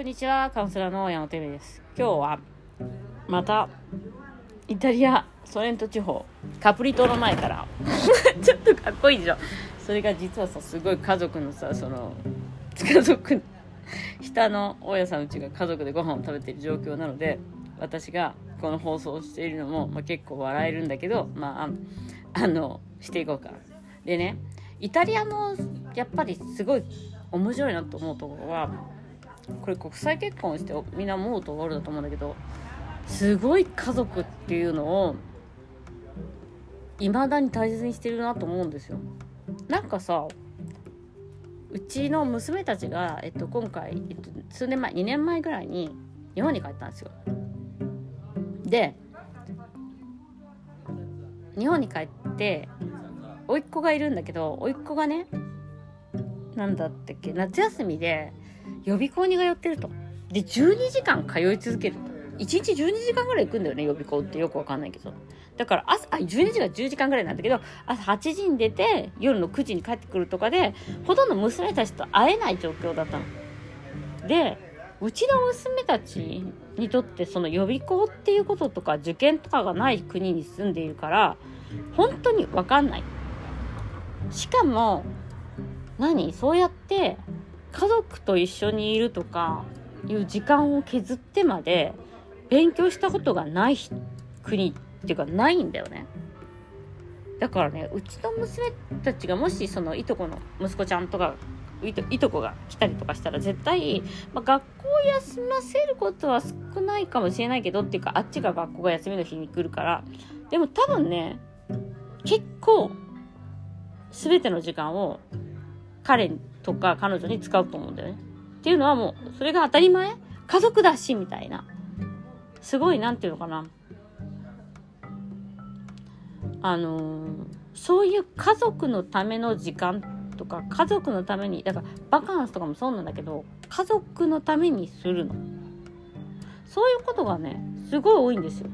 こんにちは、カウンセラーの山本恵美です。今日は、また、イタリア、ソレント地方、カプリ島の前から、ちょっとかっこいいでしょ。それが実はさ、すごい家族のさ、その、家族、下の大家さんうちが家族でご飯を食べている状況なので、私がこの放送をしているのも、まあ、結構笑えるんだけど、まあ、あの、していこうか。でね、イタリアの、やっぱりすごい面白いなと思うところは、これ国際結婚してみんな思うところだと思うんだけどすごい家族っていうのを未だに大切にしてるなと思うんですよ。なんかさうちの娘たちが、えっと、今回、えっと、数年前2年前ぐらいに日本に帰ったんですよ。で日本に帰って甥っ子がいるんだけど甥っ子がねなんだったっけ夏休みで予備校に通ってると。で、12時間通い続ける。1日12時間ぐらい行くんだよね、予備校ってよくわかんないけど。だから朝、あ、12時が10時間ぐらいなんだけど、朝8時に出て、夜の9時に帰ってくるとかで、ほとんど娘たちと会えない状況だったの。で、うちの娘たちにとってその予備校っていうこととか受験とかがない国に住んでいるから、本当にわかんない。しかも、何？そうやって家族と一緒にいるとかいう時間を削ってまで勉強したことがない国っていうかないんだよね。だからねうちの娘たちがもしそのいとこの息子ちゃんとかいといとこが来たりとかしたら絶対、まあ、学校休ませることは少ないかもしれないけどっていうかあっちが学校が休みの日に来るからでも多分ね結構全ての時間を彼とか彼女に使うと思うんだよね。っていうのはもう、それが当たり前？家族だし、みたいな。すごい、なんていうのかな。あのー、そういう家族のための時間とか、家族のために、だからバカンスとかもそうなんだけど、家族のためにするの。そういうことがね、すごい多いんですよ。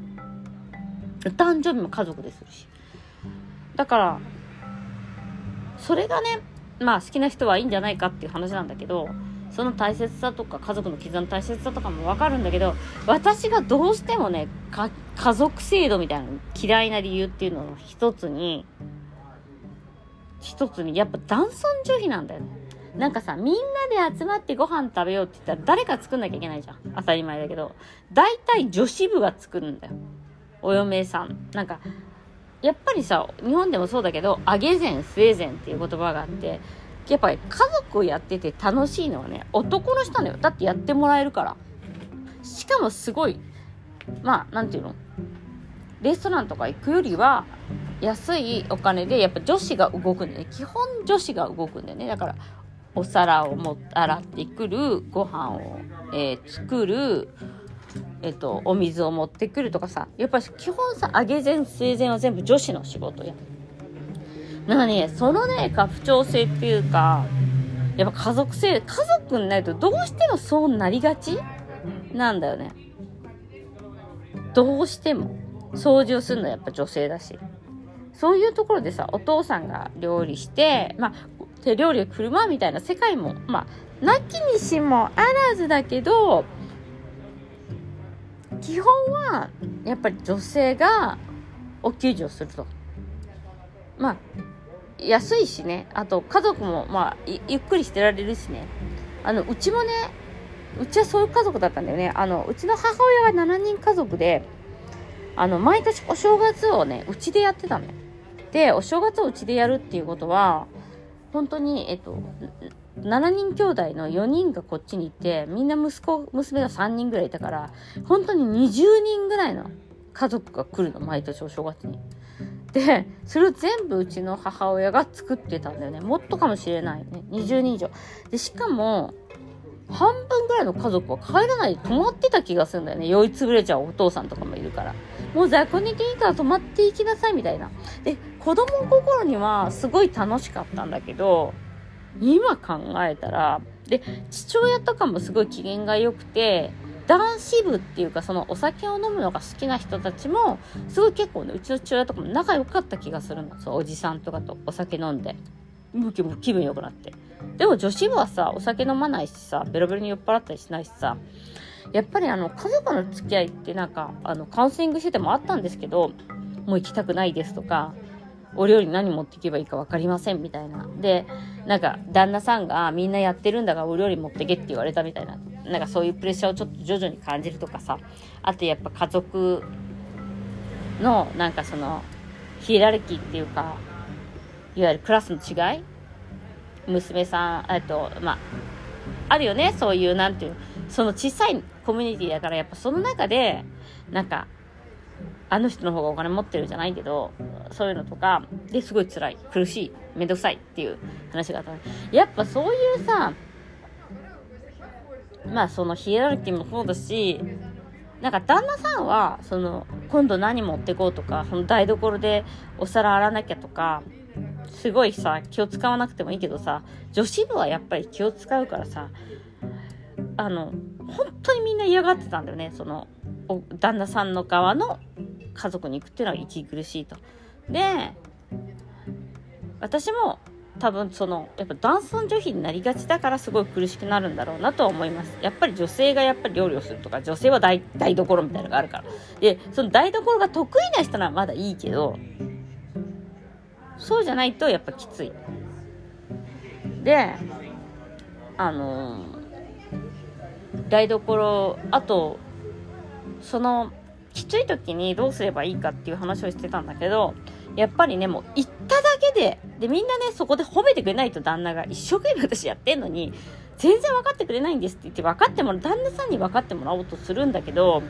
お誕生日も家族でするし。だから、それがね、まあ好きな人はいいんじゃないかっていう話なんだけどその大切さとか家族の絆の大切さとかもわかるんだけど私がどうしてもね家族制度みたいな嫌いな理由っていうのの一つに一つにやっぱ男尊女卑なんだよね。なんかさみんなで集まってご飯食べようって言ったら誰か作んなきゃいけないじゃん。当たり前だけど。大体女子部が作るんだよ。お嫁さん。なんかやっぱりさ、日本でもそうだけど、あげ膳、スウェーゼンっていう言葉があって、やっぱり家族をやってて楽しいのはね、男の人なのよ。だってやってもらえるから。しかもすごい、まあ、なんていうの？レストランとか行くよりは、安いお金で、やっぱ女子が動くんだよね。基本女子が動くんだよね。だから、お皿をも洗ってくる、ご飯を、えー、作る、えっと、お水を持ってくるとかさ、やっぱり基本さ、揚げ膳、生前は全部女子の仕事や。なんかね、そのね、家父長制っていうか、やっぱ家族性、家族になるとどうしてもそうなりがちなんだよね。どうしても。掃除をするのはやっぱ女性だし。そういうところでさ、お父さんが料理して、まあ、手料理を振る舞うみたいな世界も、まあ、なきにしもあらずだけど、基本はやっぱり女性がお給仕をすると。まあ安いしね。あと家族もまあゆっくりしてられるしね。あのうちもねうちはそういう家族だったんだよね。あのうちの母親が7人家族であの毎年お正月をねうちでやってたのよ。でお正月をうちでやるっていうことは本当にえっと7人兄弟の4人がこっちにいてみんな息子娘が3人ぐらいいたから本当に20人ぐらいの家族が来るの毎年お正月に。でそれを全部うちの母親が作ってたんだよね。もっとかもしれないね。20人以上。でしかも半分ぐらいの家族は帰らないで泊まってた気がするんだよね。酔いつぶれちゃうお父さんとかもいるから。もう在庫にていいから泊まっていきなさいみたいな。で子供心にはすごい楽しかったんだけど今考えたら、で、父親とかもすごい機嫌が良くて、男子部っていうかそのお酒を飲むのが好きな人たちも、すごい結構ね、うちの父親とかも仲良かった気がするの。そう、おじさんとかとお酒飲んで。ムキム気分良くなって。でも女子部はさ、お酒飲まないしさ、ベロベロに酔っ払ったりしないしさ、やっぱりあの、家族の付き合いってなんか、あの、カウンセリングしててもあったんですけど、もう行きたくないですとか、お料理何持っていけばいいか分かりませんみたいな。で、なんか、旦那さんがみんなやってるんだがお料理持ってけって言われたみたいな。なんかそういうプレッシャーをちょっと徐々に感じるとかさ。あとやっぱ家族の、なんかその、ヒエラルキーっていうか、いわゆるクラスの違い娘さん、えっと、まあ、あるよね、そういう、なんていう、その小さいコミュニティだから、やっぱその中で、なんか、あの人の方がお金持ってるじゃないけど、そういうのとか、ですごい辛い、苦しい、めんどくさい。っていう話があった。やっぱそういうさ、まあそのヒエラルキーもそうだし、なんか旦那さんは、その、今度何持ってこうとか、その台所でお皿洗わなきゃとか、すごいさ、気を使わなくてもいいけどさ、女子部はやっぱり気を使うからさ、あの、本当にみんな嫌がってたんだよね、その、旦那さんの側の家族に行くっていうのは息苦しいと。で、私も多分その、やっぱ男尊女卑になりがちだからすごい苦しくなるんだろうなとは思います。やっぱり女性がやっぱり料理をするとか、女性は台台所みたいなのがあるから。で、その台所が得意な人ならまだいいけど、そうじゃないとやっぱきつい。で、あのー、台所、あと、その、きつい時にどうすればいいかっていう話をしてたんだけど、やっぱりね、もう行っただけで、で、みんなね、そこで褒めてくれないと旦那が一生懸命私やってんのに、全然分かってくれないんですって言って分かってもらう、旦那さんに分かってもらおうとするんだけど、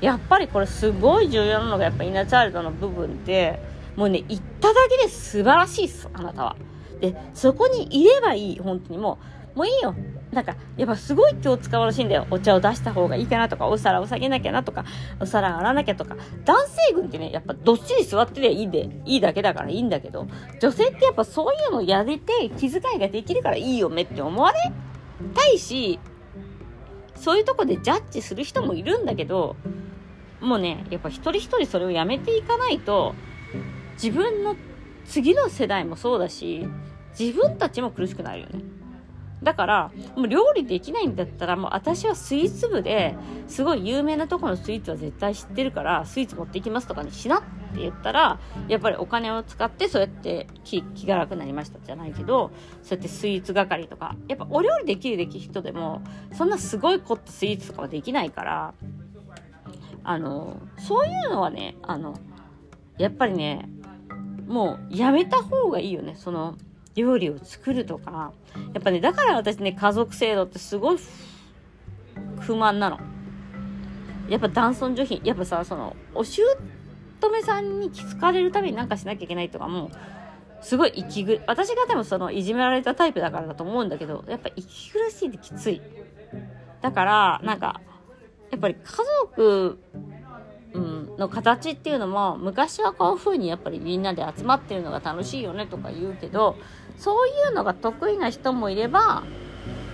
やっぱりこれすごい重要なのがやっぱイナチャイルドの部分で、もうね、行っただけで素晴らしいっす、あなたは。で、そこにいればいい、本当にもう、もういいよ。なんか、やっぱすごい気を使うらしいんだよ。お茶を出した方がいいかなとか、お皿を下げなきゃなとか、お皿洗わなきゃとか。男性軍ってね、やっぱどっしり座ってりゃいいで、いいだけだからいいんだけど、女性ってやっぱそういうのやれて気遣いができるからいいよねって思われ？たいし、そういうとこでジャッジする人もいるんだけど、もうね、やっぱ一人一人それをやめていかないと、自分の次の世代もそうだし、自分たちも苦しくなるよね。だから、もう料理できないんだったら、もう私はスイーツ部ですごい有名なとこのスイーツは絶対知ってるから、スイーツ持っていきますとかにしなって言ったら、やっぱりお金を使ってそうやって気気が楽になりましたじゃないけど、そうやってスイーツ係とか、やっぱお料理できるでき人でも、そんなすごい凝ったスイーツとかはできないから、あの、そういうのはね、あの、やっぱりね、もうやめた方がいいよね。その、料理を作るとか。やっぱね、だから私ね、家族制度ってすごい不満なの。やっぱ男尊女卑。やっぱさ、その、お姑さんに気づかれるためになんかしなきゃいけないとかも、すごい息苦、私が多分その、いじめられたタイプだからだと思うんだけど、やっぱ息苦しいってきつい。だから、なんか、やっぱり家族、の形っていうのも昔はこういう風にやっぱりみんなで集まってるのが楽しいよねとか言うけどそういうのが得意な人もいれば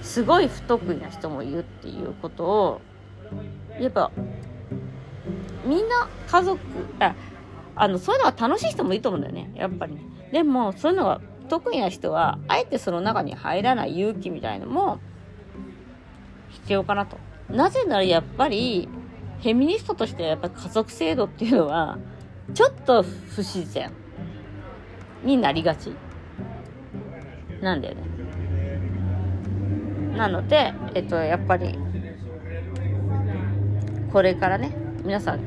すごい不得意な人もいるっていうことをやっぱみんな家族ああのそういうのが楽しい人もいいと思うんだよねやっぱり、ね、でもそういうのが得意な人はあえてその中に入らない勇気みたいのも必要かなと。なぜならやっぱりフェミニストとしてやっぱ家族制度っていうのは、ちょっと不自然になりがちなんだよね。なので、えっと、やっぱり、これからね、皆さん、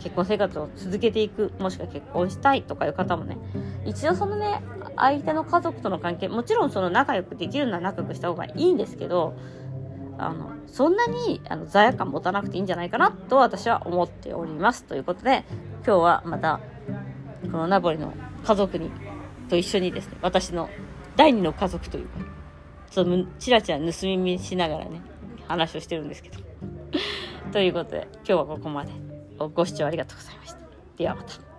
結婚生活を続けていく、もしくは結婚したいとかいう方もね、一度そのね、相手の家族との関係、もちろんその仲良くできるのは仲良くした方がいいんですけど、あの、そんなにあの罪悪感持たなくていいんじゃないかなと私は思っております。ということで、今日はまた、このナポリの家族に、と一緒にですね、私の第二の家族というか、ちょっとチラチラ盗み見しながらね、話をしてるんですけど。ということで、今日はここまで。ご視聴ありがとうございました。ではまた。